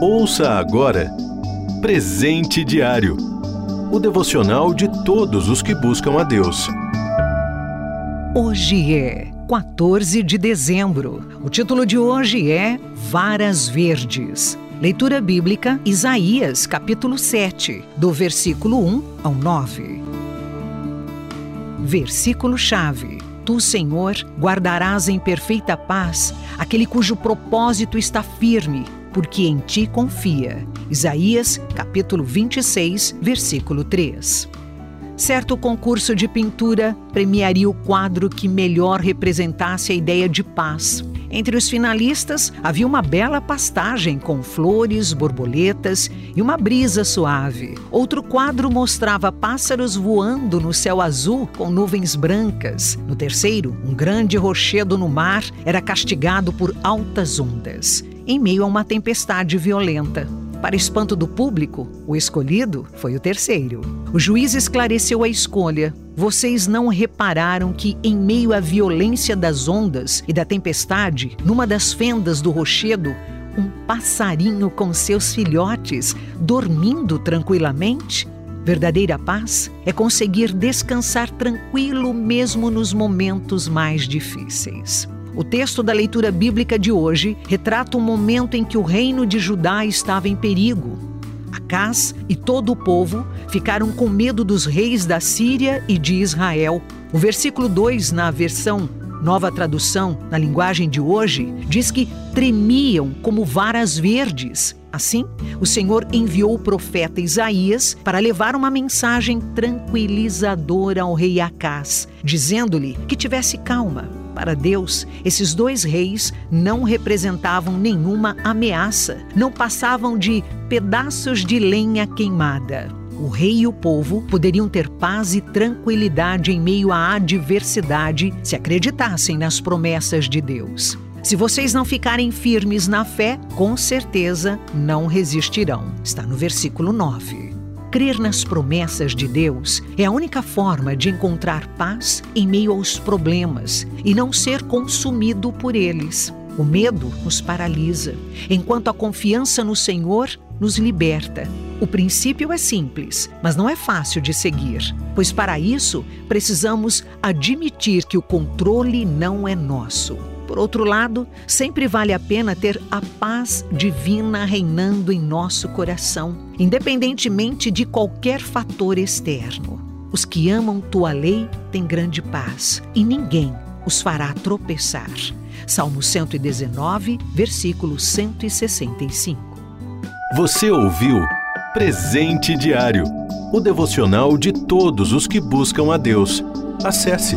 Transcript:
Ouça agora Presente Diário o devocional de todos os que buscam a Deus. Hoje é 14 de dezembro. O título de hoje é Varas Verdes. Leitura bíblica Isaías, capítulo 7, do versículo 1 ao 9. Versículo-chave. Tu, Senhor, guardarás em perfeita paz aquele cujo propósito está firme porque em ti confia. Isaías, capítulo 26, versículo 3. Certo concurso de pintura premiaria o quadro que melhor representasse a ideia de paz. Entre os finalistas havia uma bela pastagem com flores, borboletas e uma brisa suave. Outro quadro mostrava pássaros voando no céu azul com nuvens brancas. No terceiro, um grande rochedo no mar era castigado por altas ondas em meio a uma tempestade violenta. Para espanto do público, o escolhido foi o terceiro. O juiz esclareceu a escolha. Vocês não repararam que, em meio à violência das ondas e da tempestade, numa das fendas do rochedo, um passarinho com seus filhotes dormindo tranquilamente? Verdadeira paz é conseguir descansar tranquilo mesmo nos momentos mais difíceis. O texto da leitura bíblica de hoje retrata um momento em que o reino de Judá estava em perigo. Acás e todo o povo ficaram com medo dos reis da Síria e de Israel. O versículo 2, na versão Nova Tradução, na linguagem de hoje, diz que tremiam como varas verdes. Assim, o Senhor enviou o profeta Isaías para levar uma mensagem tranquilizadora ao rei Acás, dizendo-lhe que tivesse calma para Deus, esses dois reis não representavam nenhuma ameaça, não passavam de pedaços de lenha queimada. O rei e o povo poderiam ter paz e tranquilidade em meio à adversidade se acreditassem nas promessas de Deus. Se vocês não ficarem firmes na fé, com certeza não resistirão. Está no versículo 9. Crer nas promessas de Deus é a única forma de encontrar paz em meio aos problemas e não ser consumido por eles. O medo nos paralisa, enquanto a confiança no Senhor nos liberta. O princípio é simples, mas não é fácil de seguir, pois para isso precisamos admitir que o controle não é nosso. Por outro lado, sempre vale a pena ter a paz divina reinando em nosso coração, independentemente de qualquer fator externo. Os que amam tua lei têm grande paz e ninguém os fará tropeçar. Salmo 119, versículo 165. Você ouviu Presente Diário o devocional de todos os que buscam a Deus. Acesse